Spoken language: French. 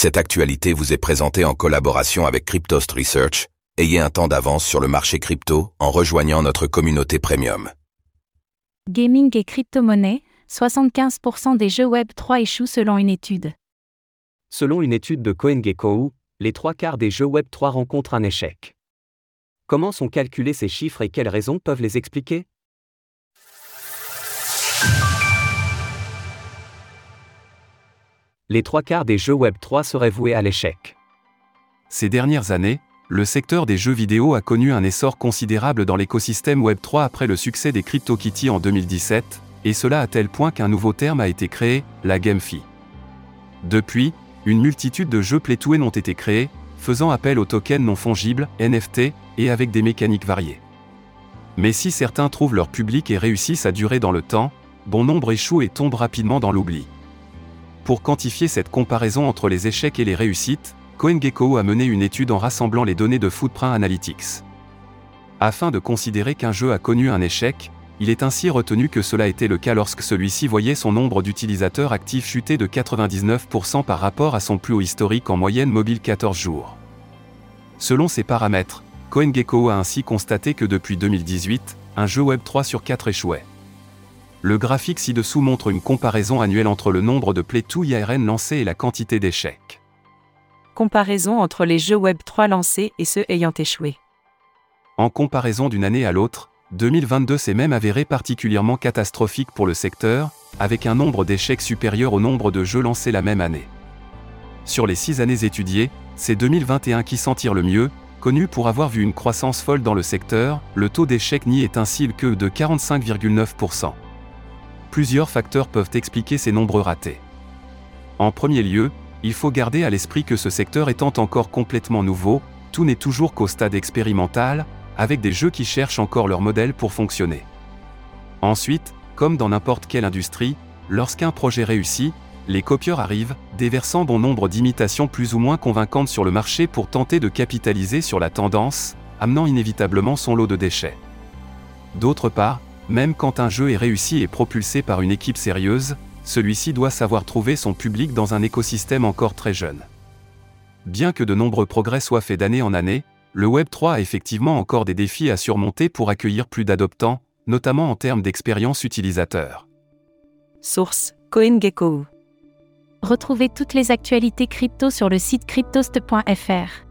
Cette actualité vous est présentée en collaboration avec Cryptost Research. Ayez un temps d'avance sur le marché crypto en rejoignant notre communauté premium. Gaming et crypto-monnaie, 75% des jeux Web 3 échouent selon une étude. Selon une étude de CoinGecko, les trois quarts des jeux Web 3 rencontrent un échec. Comment sont calculés ces chiffres et quelles raisons peuvent les expliquer? Les trois quarts des jeux Web 3 seraient voués à l'échec. Ces dernières années, le secteur des jeux vidéo a connu un essor considérable dans l'écosystème Web3 après le succès des CryptoKitties en 2017, et cela à tel point qu'un nouveau terme a été créé, la GameFi. Depuis, une multitude de jeux play ont été créés, faisant appel aux tokens non fongibles, NFT, et avec des mécaniques variées. Mais si certains trouvent leur public et réussissent à durer dans le temps, bon nombre échouent et tombent rapidement dans l'oubli. Pour quantifier cette comparaison entre les échecs et les réussites, CoinGecko a mené une étude en rassemblant les données de Footprint Analytics. Afin de considérer qu'un jeu a connu un échec, il est ainsi retenu que cela était le cas lorsque celui-ci voyait son nombre d'utilisateurs actifs chuter de 99% par rapport à son plus haut historique en moyenne mobile 14 jours. Selon ces paramètres, CoinGecko a ainsi constaté que depuis 2018, un jeu Web 3 sur 4 échouait. Le graphique ci-dessous montre une comparaison annuelle entre le nombre de 2 IRN lancés et la quantité d'échecs. Comparaison entre les jeux Web 3 lancés et ceux ayant échoué. En comparaison d'une année à l'autre, 2022 s'est même avéré particulièrement catastrophique pour le secteur, avec un nombre d'échecs supérieur au nombre de jeux lancés la même année. Sur les six années étudiées, c'est 2021 qui s'en tire le mieux, connu pour avoir vu une croissance folle dans le secteur, le taux d'échec n'y est ainsi que de 45,9%. Plusieurs facteurs peuvent expliquer ces nombreux ratés. En premier lieu, il faut garder à l'esprit que ce secteur étant encore complètement nouveau, tout n'est toujours qu'au stade expérimental, avec des jeux qui cherchent encore leur modèle pour fonctionner. Ensuite, comme dans n'importe quelle industrie, lorsqu'un projet réussit, les copieurs arrivent, déversant bon nombre d'imitations plus ou moins convaincantes sur le marché pour tenter de capitaliser sur la tendance, amenant inévitablement son lot de déchets. D'autre part, même quand un jeu est réussi et propulsé par une équipe sérieuse, celui-ci doit savoir trouver son public dans un écosystème encore très jeune. Bien que de nombreux progrès soient faits d'année en année, le Web3 a effectivement encore des défis à surmonter pour accueillir plus d'adoptants, notamment en termes d'expérience utilisateur. Source CoinGecko. Retrouvez toutes les actualités crypto sur le site cryptost.fr.